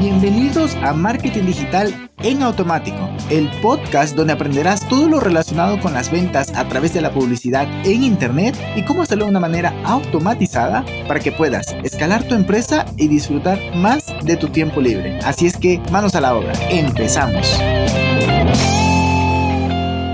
Bienvenidos a Marketing Digital en Automático, el podcast donde aprenderás todo lo relacionado con las ventas a través de la publicidad en Internet y cómo hacerlo de una manera automatizada para que puedas escalar tu empresa y disfrutar más de tu tiempo libre. Así es que manos a la obra, empezamos.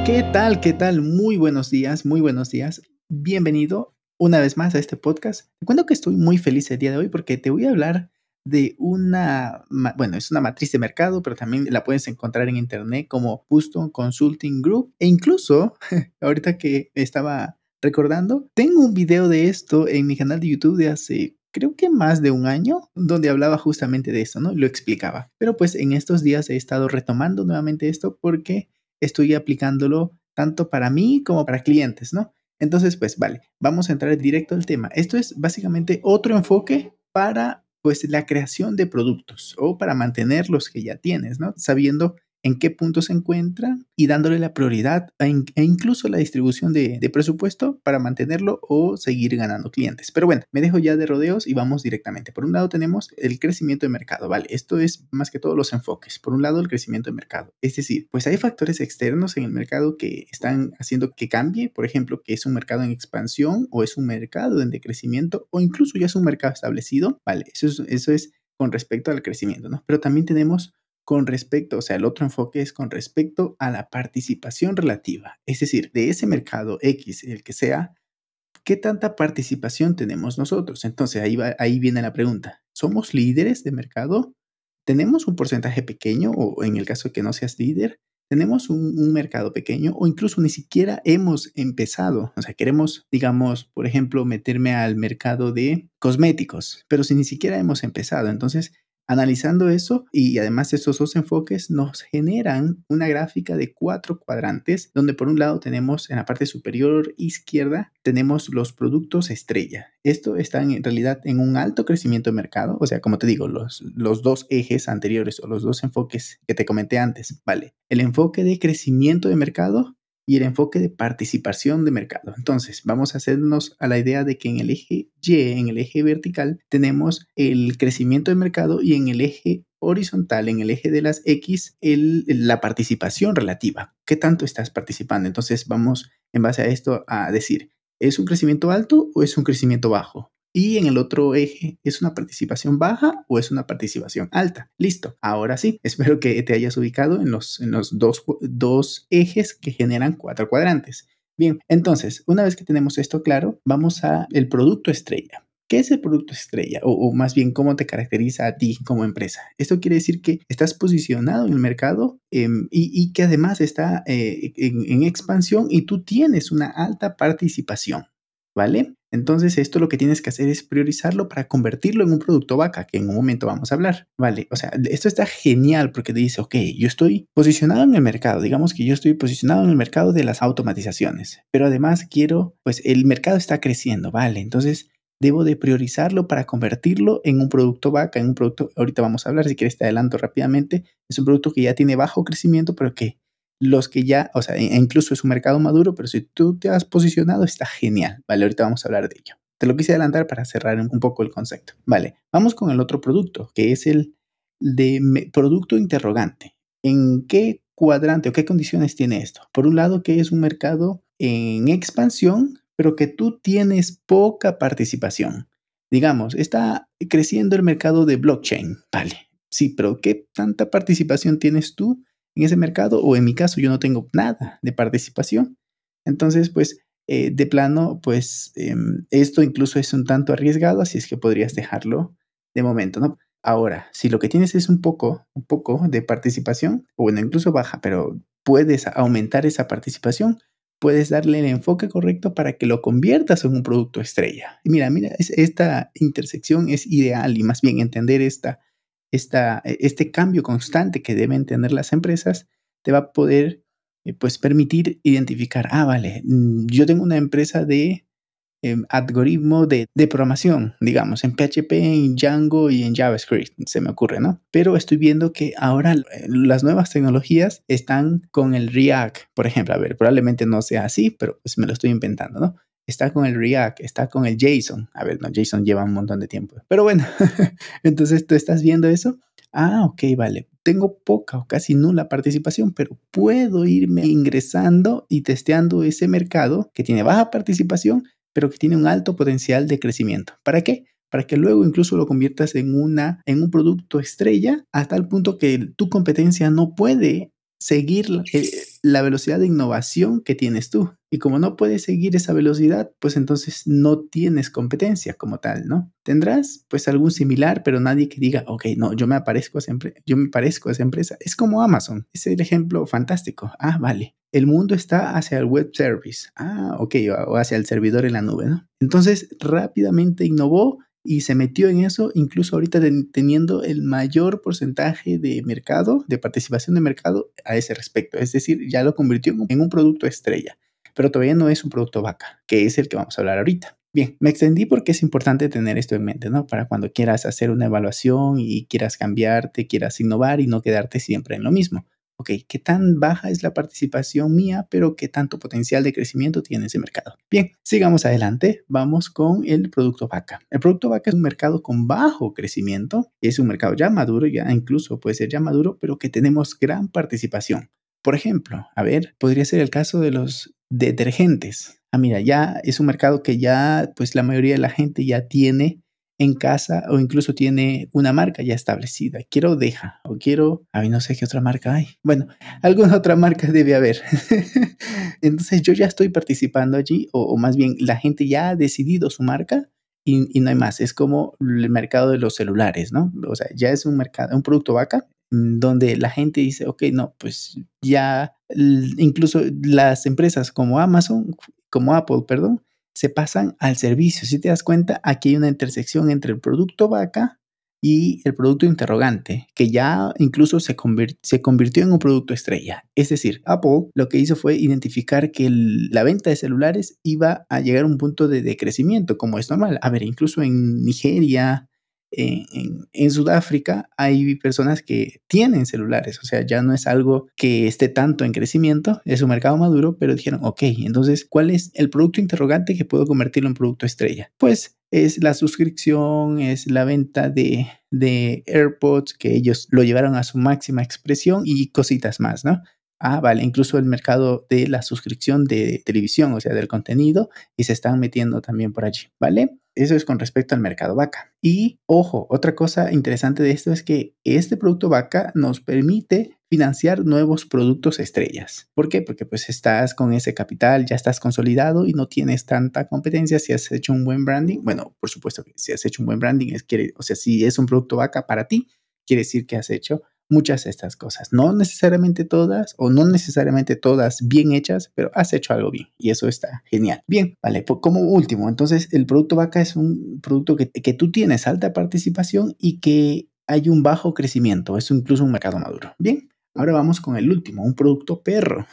¿Qué tal? ¿Qué tal? Muy buenos días, muy buenos días. Bienvenido una vez más a este podcast. Te cuento que estoy muy feliz el día de hoy porque te voy a hablar de una, bueno, es una matriz de mercado, pero también la puedes encontrar en internet como Houston Consulting Group. E incluso, ahorita que estaba recordando, tengo un video de esto en mi canal de YouTube de hace creo que más de un año, donde hablaba justamente de esto, ¿no? Lo explicaba. Pero pues en estos días he estado retomando nuevamente esto porque estoy aplicándolo tanto para mí como para clientes, ¿no? Entonces, pues vale, vamos a entrar directo al tema. Esto es básicamente otro enfoque para pues la creación de productos o para mantener los que ya tienes, ¿no? Sabiendo en qué punto se encuentra y dándole la prioridad e incluso la distribución de, presupuesto para mantenerlo o seguir ganando clientes. Pero bueno, me dejo ya de rodeos y vamos directamente. Por un lado tenemos el crecimiento de mercado, ¿vale? Esto es más que todos los enfoques. Por un lado el crecimiento de mercado. Es decir, pues hay factores externos en el mercado que están haciendo que cambie, por ejemplo, que es un mercado en expansión o es un mercado en decrecimiento o incluso ya es un mercado establecido, ¿vale? Eso es, eso es con respecto al crecimiento, ¿no? Pero también tenemos con respecto, o sea, el otro enfoque es con respecto a la participación relativa, es decir, de ese mercado X, el que sea, ¿qué tanta participación tenemos nosotros? Entonces ahí, va, ahí viene la pregunta, ¿somos líderes de mercado? ¿Tenemos un porcentaje pequeño o en el caso de que no seas líder? tenemos un, un, mercado pequeño o incluso ni siquiera hemos empezado. O sea, queremos, digamos, por ejemplo, meterme al mercado de cosméticos, pero si ni siquiera hemos empezado. Entonces, Analizando eso y además estos dos enfoques nos generan una gráfica de cuatro cuadrantes donde por un lado tenemos en la parte superior izquierda tenemos los productos estrella. Esto está en realidad en un alto crecimiento de mercado, o sea, como te digo, los, los dos ejes anteriores o los dos enfoques que te comenté antes, ¿vale? El enfoque de crecimiento de mercado y el enfoque de participación de mercado. Entonces, vamos a hacernos a la idea de que en el eje Y, en el eje vertical, tenemos el crecimiento de mercado y en el eje horizontal, en el eje de las X, la participación relativa. ¿Qué tanto estás participando? Entonces, vamos en base a esto a decir, ¿es un crecimiento alto o es un crecimiento bajo? Y en el otro eje, ¿es una participación baja o es una participación alta? Listo. Ahora sí, espero que te hayas ubicado en los, en los dos, dos ejes que generan cuatro cuadrantes. Bien, entonces, una vez que tenemos esto claro, vamos a el producto estrella. ¿Qué es el producto estrella? O, más bien, ¿cómo te caracteriza a ti como empresa? Esto quiere decir que estás posicionado en el mercado em, y, que además está eh, en, expansión y tú tienes una alta participación, ¿vale? Entonces, esto lo que tienes que hacer es priorizarlo para convertirlo en un producto vaca, que en un momento vamos a hablar. Vale, o sea, esto está genial porque te dice, ok, yo estoy posicionado en el mercado, digamos que yo estoy posicionado en el mercado de las automatizaciones, pero además quiero, pues el mercado está creciendo, vale, entonces debo de priorizarlo para convertirlo en un producto vaca, en un producto, ahorita vamos a hablar, si quieres te adelanto rápidamente, es un producto que ya tiene bajo crecimiento, pero que los que ya, o sea, e incluso es un mercado maduro, pero si tú te has posicionado, está genial. Vale, ahorita vamos a hablar de ello. Te lo quise adelantar para cerrar un poco el concepto. Vale, vamos con el otro producto, que es el de producto interrogante. ¿En qué cuadrante o qué condiciones tiene esto? Por un lado, que es un mercado en expansión, pero que tú tienes poca participación. Digamos, está creciendo el mercado de blockchain. Vale, sí, pero ¿qué tanta participación tienes tú en ese mercado o en mi caso yo no tengo nada de participación. Entonces, pues eh, de plano, pues em, esto incluso es un tanto arriesgado, así es que podrías dejarlo de momento, ¿no? Ahora, si lo que tienes es un poco, un poco de participación, o bueno, incluso baja, pero puedes aumentar esa participación, puedes darle el enfoque correcto para que lo conviertas en un producto estrella. Mira, mira, esta intersección es ideal y más bien entender esta esta, e, este cambio constante que deben tener las empresas te va a poder eh, pues permitir identificar, ah, vale, mm, yo tengo una empresa de em, algoritmo de, de, programación, digamos, en PHP, en Django y en JavaScript, se me ocurre, ¿no? Pero estoy viendo que ahora eh, las nuevas tecnologías están con el React, por ejemplo, a ver, probablemente no sea así, pero pues me lo estoy inventando, ¿no? Está con el React, está con el JSON. A ver, no, JSON lleva un montón de tiempo. Pero bueno, entonces tú estás viendo eso. Ah, ok, vale. Tengo poca o casi nula participación, pero puedo irme ingresando y testeando ese mercado que tiene baja participación, pero que tiene un alto potencial de crecimiento. ¿Para qué? Para que luego incluso lo conviertas en, una, en un producto estrella hasta el punto que tu competencia no puede seguir la velocidad de innovación que tienes tú. Y como no puedes seguir esa velocidad, pues entonces no tienes competencia como tal, ¿no? Tendrás pues algún similar, pero nadie que diga, ok, no, yo me aparezco a esa empresa, yo me parezco a esa empresa. Es como Amazon, es el ejemplo fantástico. Ah, vale. El mundo está hacia el web service. Ah, ok, o hacia el servidor en la nube, ¿no? Entonces rápidamente innovó y se metió en eso, incluso ahorita teniendo el mayor porcentaje de mercado, de participación de mercado a ese respecto. Es decir, ya lo convirtió en un producto estrella, pero todavía no es un producto vaca, que es el que vamos a hablar ahorita. Bien, me extendí porque es importante tener esto en mente, ¿no? Para cuando quieras hacer una evaluación y quieras cambiarte, quieras innovar y no quedarte siempre en lo mismo ok, ¿qué tan baja es la participación mía, pero qué tanto potencial de crecimiento tiene ese mercado? Bien, sigamos adelante, vamos con el producto vaca. El producto vaca es un mercado con bajo crecimiento, es un mercado ya maduro, ya incluso puede ser ya maduro, pero que tenemos gran participación. Por ejemplo, a ver, podría ser el caso de los detergentes. Ah, mira, ya es un mercado que ya, pues la mayoría de la gente ya tiene en casa o incluso tiene una marca ya establecida. Quiero Deja o quiero, a mí no sé qué otra marca hay. Bueno, alguna otra marca debe haber. Entonces yo ya estoy participando allí o, más bien la gente ya ha decidido su marca y, y, no hay más. Es como el mercado de los celulares, ¿no? O sea, ya es un mercado, un producto vaca donde la gente dice, ok, no, pues ya incluso las empresas como Amazon, como Apple, perdón, se pasan al servicio. Si te das cuenta, aquí hay una intersección entre el producto vaca y el producto interrogante, que ya incluso se, se convirtió en un producto estrella. Es decir, Apple lo que hizo fue identificar que la venta de celulares iba a llegar a un punto de, de crecimiento, como es normal. A ver, incluso en Nigeria, en, Sudáfrica hay personas que tienen celulares, o sea, ya no es algo que esté tanto en crecimiento, es un mercado maduro, pero dijeron, ok, entonces, ¿cuál es el producto interrogante que puedo convertirlo en producto estrella? Pues es la suscripción, es la venta de, AirPods, que ellos lo llevaron a su máxima expresión y cositas más, ¿no? Ah, vale, incluso el mercado de la suscripción de televisión, o sea, del contenido, y se están metiendo también por allí, ¿vale? Eso es con respecto al mercado vaca. Y ojo, otra cosa interesante de esto es que este producto vaca nos permite financiar nuevos productos estrellas. ¿Por qué? Porque pues estás con ese capital, ya estás consolidado y no tienes tanta competencia si has hecho un buen branding. Bueno, por supuesto que si has hecho un buen branding, es, quiere, o sea, si es un producto vaca para ti, quiere decir que has hecho muchas de estas cosas. No necesariamente todas o no necesariamente todas bien hechas, pero has hecho algo bien y eso está genial. Bien, vale, como último, entonces el producto vaca es un producto que, que tú tienes alta participación y que hay un bajo crecimiento, es incluso un mercado maduro. Bien, ahora vamos con el último, un producto perro.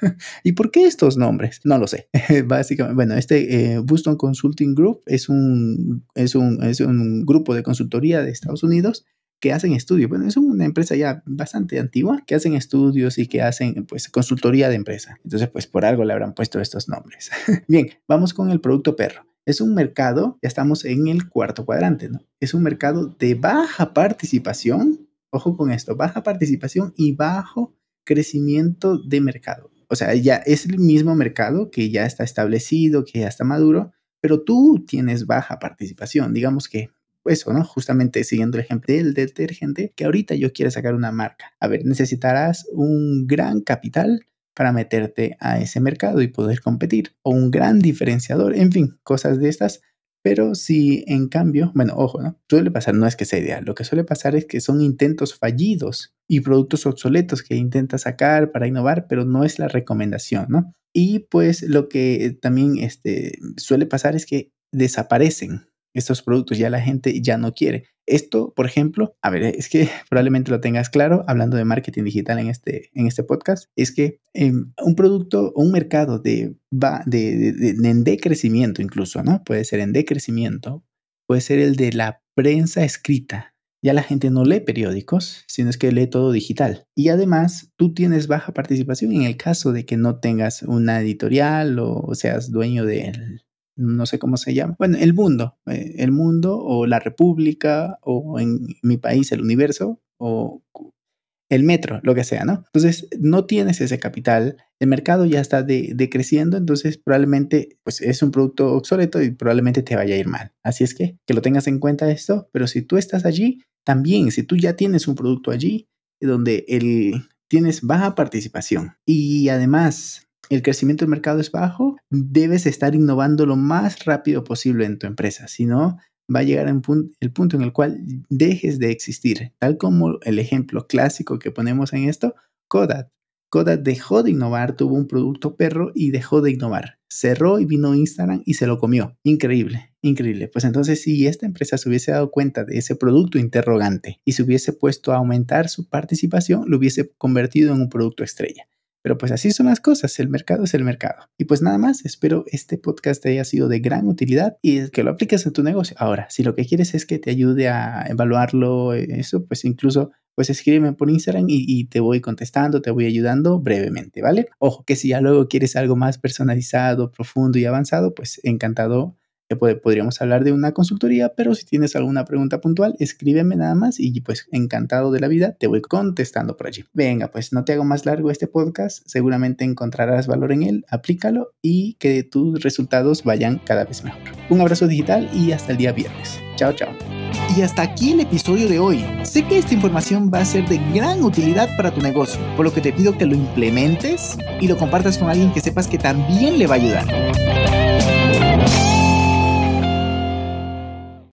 ¿Y por qué estos nombres? No lo sé. Básicamente, bueno, este eh, Boston Consulting Group es un, es, un, es un grupo de consultoría de Estados Unidos que hacen estudios. Bueno, es una empresa ya bastante antigua que hacen estudios y que hacen pues consultoría de empresa. Entonces, pues por algo le habrán puesto estos nombres. Bien, vamos con el producto perro. Es un mercado, ya estamos en el cuarto cuadrante, ¿no? Es un mercado de baja participación, ojo con esto, baja participación y bajo crecimiento de mercado. O sea, ya es el mismo mercado que ya está establecido, que ya está maduro, pero tú tienes baja participación. Digamos que eso, ¿no? Justamente siguiendo el ejemplo del detergente, que ahorita yo quiero sacar una marca. A ver, necesitarás un gran capital para meterte a ese mercado y poder competir, o un gran diferenciador, en fin, cosas de estas. Pero si en cambio, bueno, ojo, ¿no? Suele pasar, no es que sea ideal, lo que suele pasar es que son intentos fallidos y productos obsoletos que intenta sacar para innovar, pero no es la recomendación, ¿no? Y pues lo que también este, suele pasar es que desaparecen estos productos ya la gente ya no quiere. Esto, por ejemplo, a ver, es que probablemente lo tengas claro, hablando de marketing digital en este, en este podcast, es que em, un producto o un mercado de, va, de, de, en decrecimiento incluso, ¿no? Puede ser en decrecimiento, puede ser el de la prensa escrita. Ya la gente no lee periódicos, sino es que lee todo digital. Y además, tú tienes baja participación en el caso de que no tengas una editorial o seas dueño del no sé cómo se llama. Bueno, el mundo, eh, el mundo o la república o en mi país el universo, o el metro, lo que sea, ¿no? Entonces, no tienes ese capital, el mercado ya está decreciendo, entonces probablemente pues, es un producto obsoleto y probablemente te vaya a ir mal. Así es que que lo tengas en cuenta esto, pero si tú estás allí, también, si tú ya tienes un producto allí, donde el, tienes baja participación y además el crecimiento del mercado es bajo, debes estar innovando lo más rápido posible en tu empresa, si no, va a llegar el punto en el cual dejes de existir, tal como el ejemplo clásico que ponemos en esto, Kodak. Kodak dejó de innovar, tuvo un producto perro y dejó de innovar. Cerró y vino Instagram y se lo comió. Increíble, increíble. Pues entonces si esta empresa se hubiese dado cuenta de ese producto interrogante y se hubiese puesto a aumentar su participación, lo hubiese convertido en un producto estrella. Pero pues así son las cosas, el mercado es el mercado. Y pues nada más, espero este podcast haya sido de gran utilidad y que lo apliques en tu negocio. Ahora, si lo que quieres es que te ayude a evaluarlo, eso, pues incluso pues escríbeme por Instagram y, te voy contestando, te voy ayudando brevemente, ¿vale? Ojo, que si ya luego quieres algo más personalizado, profundo y avanzado, pues encantado podríamos hablar de una consultoría, pero si tienes alguna pregunta puntual, escríbeme nada más y pues encantado de la vida, te voy contestando por allí. Venga, pues no te hago más largo este podcast, seguramente encontrarás valor en él, aplícalo y que tus resultados vayan cada vez mejor. Un abrazo digital y hasta el día viernes. Chao, chao. Y hasta aquí el episodio de hoy. Sé que esta información va a ser de gran utilidad para tu negocio, por lo que te pido que lo implementes y lo compartas con alguien que sepas que también le va a ayudar.